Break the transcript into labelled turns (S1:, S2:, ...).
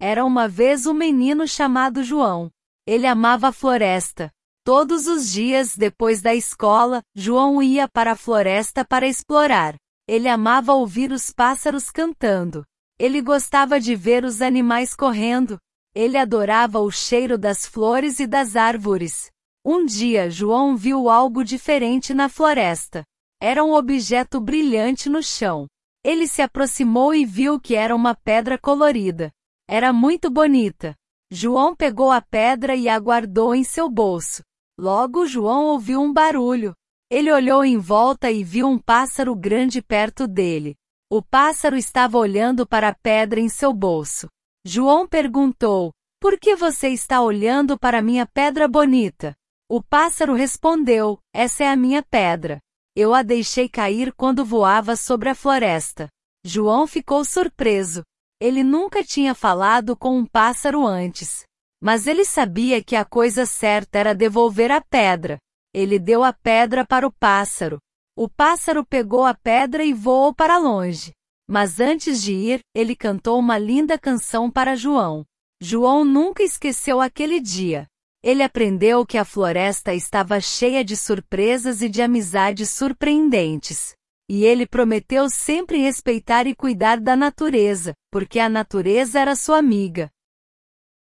S1: Era uma vez um menino chamado João. Ele amava a floresta. Todos os dias depois da escola, João ia para a floresta para explorar. Ele amava ouvir os pássaros cantando. Ele gostava de ver os animais correndo. Ele adorava o cheiro das flores e das árvores. Um dia João viu algo diferente na floresta. Era um objeto brilhante no chão. Ele se aproximou e viu que era uma pedra colorida. Era muito bonita. João pegou a pedra e a guardou em seu bolso. Logo João ouviu um barulho. Ele olhou em volta e viu um pássaro grande perto dele. O pássaro estava olhando para a pedra em seu bolso. João perguntou: Por que você está olhando para minha pedra bonita? O pássaro respondeu: Essa é a minha pedra. Eu a deixei cair quando voava sobre a floresta. João ficou surpreso. Ele nunca tinha falado com um pássaro antes. Mas ele sabia que a coisa certa era devolver a pedra. Ele deu a pedra para o pássaro. O pássaro pegou a pedra e voou para longe. Mas antes de ir, ele cantou uma linda canção para João. João nunca esqueceu aquele dia. Ele aprendeu que a floresta estava cheia de surpresas e de amizades surpreendentes. E ele prometeu sempre respeitar e cuidar da natureza, porque a natureza era sua amiga.